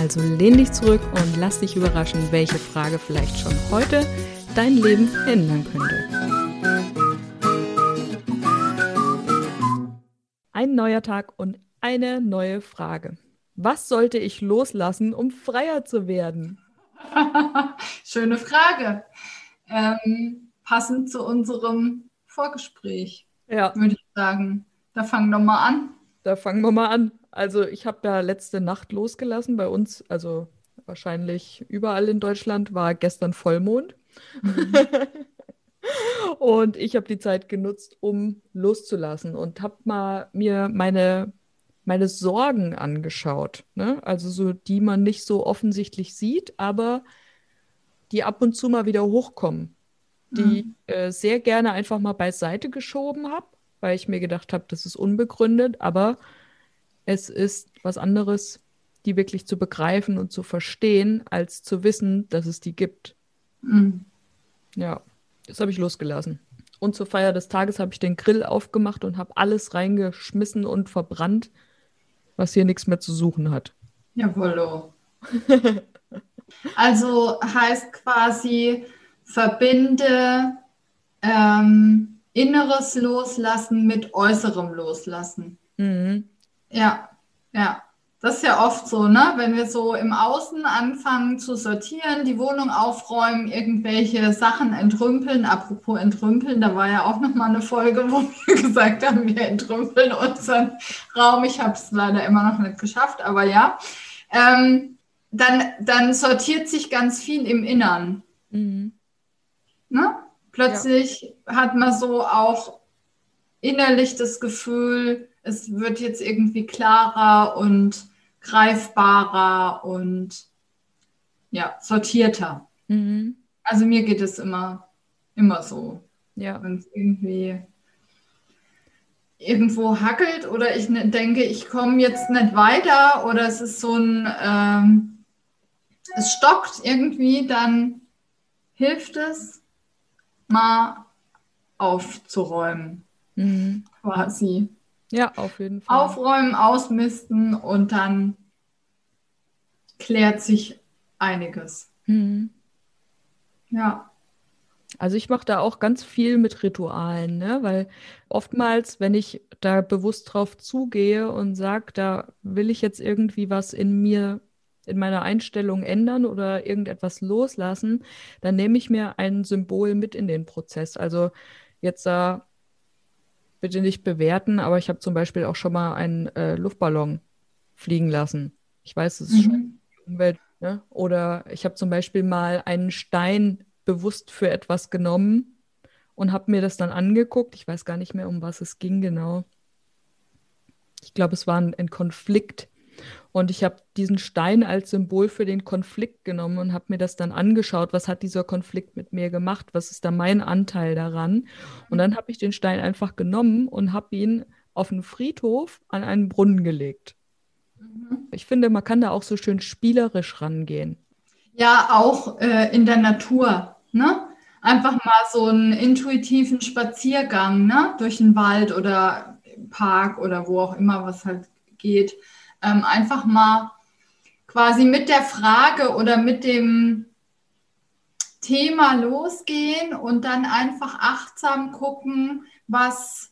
also lehn dich zurück und lass dich überraschen, welche Frage vielleicht schon heute dein Leben ändern könnte. Ein neuer Tag und eine neue Frage. Was sollte ich loslassen, um freier zu werden? Schöne Frage. Ähm, passend zu unserem Vorgespräch, ja. würde ich sagen. Da fangen wir mal an. Da fangen wir mal an. Also ich habe ja letzte Nacht losgelassen. Bei uns, also wahrscheinlich überall in Deutschland, war gestern Vollmond. Mhm. und ich habe die Zeit genutzt, um loszulassen und habe mal mir meine, meine Sorgen angeschaut. Ne? Also so, die man nicht so offensichtlich sieht, aber die ab und zu mal wieder hochkommen. Die mhm. äh, sehr gerne einfach mal beiseite geschoben habe, weil ich mir gedacht habe, das ist unbegründet, aber es ist was anderes, die wirklich zu begreifen und zu verstehen, als zu wissen, dass es die gibt. Mhm. Ja, das habe ich losgelassen. Und zur Feier des Tages habe ich den Grill aufgemacht und habe alles reingeschmissen und verbrannt, was hier nichts mehr zu suchen hat. Jawollo. also heißt quasi, verbinde ähm, inneres Loslassen mit äußerem Loslassen. Mhm. Ja, ja. Das ist ja oft so, ne? Wenn wir so im Außen anfangen zu sortieren, die Wohnung aufräumen, irgendwelche Sachen entrümpeln. Apropos entrümpeln, da war ja auch noch mal eine Folge, wo wir gesagt haben, wir entrümpeln unseren Raum. Ich habe es leider immer noch nicht geschafft, aber ja. Ähm, dann, dann sortiert sich ganz viel im Innern. Mhm. Ne? Plötzlich ja. hat man so auch innerlich das Gefühl, es wird jetzt irgendwie klarer und greifbarer und ja, sortierter. Mhm. Also mir geht es immer, immer so. Ja. Wenn es irgendwie irgendwo hackelt oder ich ne, denke, ich komme jetzt nicht weiter oder es ist so ein, ähm, es stockt irgendwie, dann hilft es, mal aufzuräumen. Mhm. Quasi. Ja, auf jeden Fall. Aufräumen, ausmisten und dann klärt sich einiges. Mhm. Ja. Also ich mache da auch ganz viel mit Ritualen, ne? weil oftmals, wenn ich da bewusst drauf zugehe und sage, da will ich jetzt irgendwie was in mir, in meiner Einstellung ändern oder irgendetwas loslassen, dann nehme ich mir ein Symbol mit in den Prozess. Also jetzt da bitte nicht bewerten, aber ich habe zum Beispiel auch schon mal einen äh, Luftballon fliegen lassen. Ich weiß, das ist mhm. schon Umwelt. Ne? Oder ich habe zum Beispiel mal einen Stein bewusst für etwas genommen und habe mir das dann angeguckt. Ich weiß gar nicht mehr, um was es ging genau. Ich glaube, es war ein, ein Konflikt, und ich habe diesen Stein als Symbol für den Konflikt genommen und habe mir das dann angeschaut, was hat dieser Konflikt mit mir gemacht, was ist da mein Anteil daran. Und dann habe ich den Stein einfach genommen und habe ihn auf einen Friedhof an einen Brunnen gelegt. Mhm. Ich finde, man kann da auch so schön spielerisch rangehen. Ja, auch äh, in der Natur. Ne? Einfach mal so einen intuitiven Spaziergang ne? durch den Wald oder Park oder wo auch immer was halt geht ähm, einfach mal quasi mit der Frage oder mit dem Thema losgehen und dann einfach achtsam gucken, was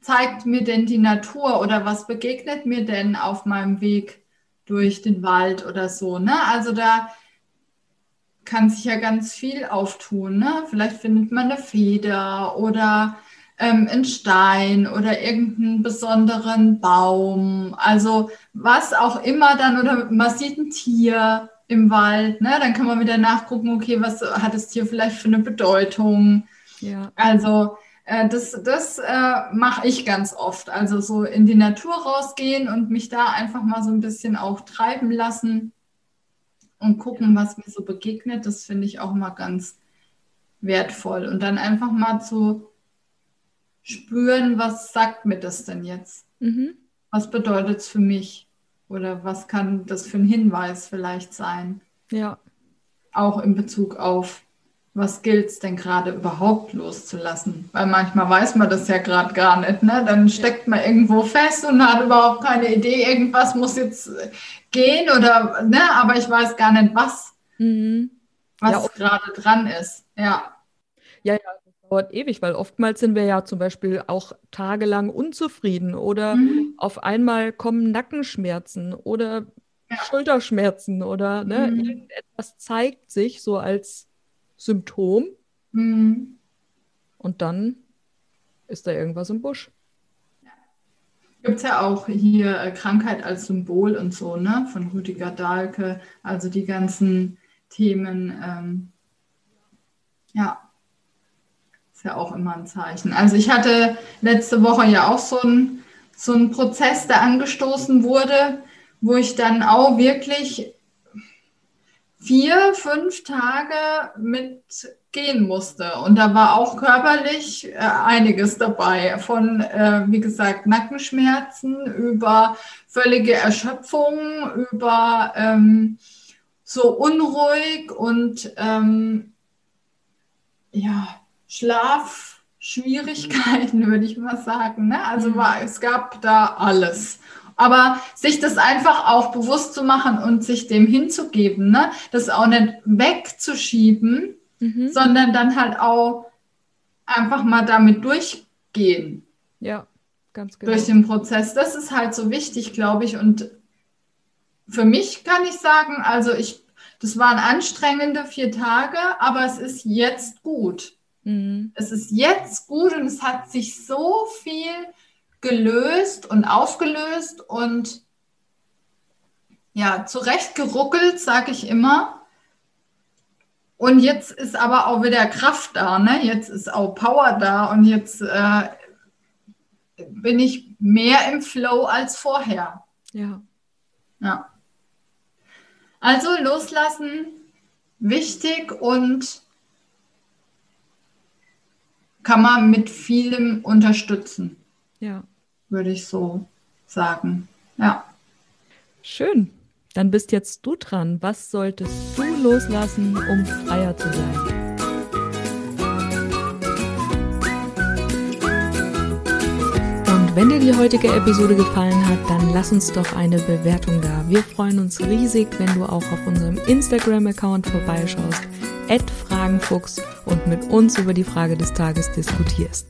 zeigt mir denn die Natur oder was begegnet mir denn auf meinem Weg durch den Wald oder so. Ne? Also da kann sich ja ganz viel auftun. Ne? Vielleicht findet man eine Feder oder ähm, einen Stein oder irgendeinen besonderen Baum. Also was auch immer dann, oder man sieht ein Tier im Wald, ne? dann kann man wieder nachgucken, okay, was hat das Tier vielleicht für eine Bedeutung. Ja. Also äh, das, das äh, mache ich ganz oft. Also so in die Natur rausgehen und mich da einfach mal so ein bisschen auch treiben lassen und gucken, was mir so begegnet. Das finde ich auch mal ganz wertvoll. Und dann einfach mal zu spüren, was sagt mir das denn jetzt? Mhm. Was bedeutet es für mich? Oder was kann das für ein Hinweis vielleicht sein? Ja. Auch in Bezug auf, was gilt es denn gerade überhaupt loszulassen? Weil manchmal weiß man das ja gerade gar nicht. Ne? Dann steckt man irgendwo fest und hat überhaupt keine Idee, irgendwas muss jetzt gehen oder, ne? aber ich weiß gar nicht, was, mhm. was ja, gerade dran ist. Ja. Ja, ja, dauert ewig, weil oftmals sind wir ja zum Beispiel auch tagelang unzufrieden oder mhm. auf einmal kommen Nackenschmerzen oder ja. Schulterschmerzen oder ne, mhm. irgendetwas zeigt sich so als Symptom mhm. und dann ist da irgendwas im Busch. Gibt es ja auch hier äh, Krankheit als Symbol und so, ne? Von Rüdiger Dahlke, also die ganzen Themen. Ähm, ja, ist ja auch immer ein Zeichen. Also ich hatte letzte Woche ja auch so einen so Prozess, der angestoßen wurde, wo ich dann auch wirklich vier, fünf Tage mitgehen musste. Und da war auch körperlich äh, einiges dabei. Von, äh, wie gesagt, Nackenschmerzen über völlige Erschöpfung, über ähm, so unruhig und ähm, ja, Schlafschwierigkeiten, würde ich mal sagen. Ne? Also mhm. war, es gab da alles. Aber sich das einfach auch bewusst zu machen und sich dem hinzugeben, ne? das auch nicht wegzuschieben, mhm. sondern dann halt auch einfach mal damit durchgehen. Ja, ganz genau. Durch den Prozess. Das ist halt so wichtig, glaube ich. Und für mich kann ich sagen, also ich, das waren anstrengende vier Tage, aber es ist jetzt gut. Mhm. Es ist jetzt gut und es hat sich so viel gelöst und aufgelöst und ja, zurechtgeruckelt, sage ich immer. Und jetzt ist aber auch wieder Kraft da, ne? Jetzt ist auch Power da und jetzt äh, bin ich mehr im Flow als vorher. Ja. Ja. Also loslassen, wichtig und kann man mit vielem unterstützen. Ja. Würde ich so sagen. Ja. Schön. Dann bist jetzt du dran. Was solltest du loslassen, um freier zu sein? Und wenn dir die heutige Episode gefallen hat, dann lass uns doch eine Bewertung da. Wir freuen uns riesig, wenn du auch auf unserem Instagram-Account vorbeischaust Fragenfuchs und mit uns über die Frage des Tages diskutierst.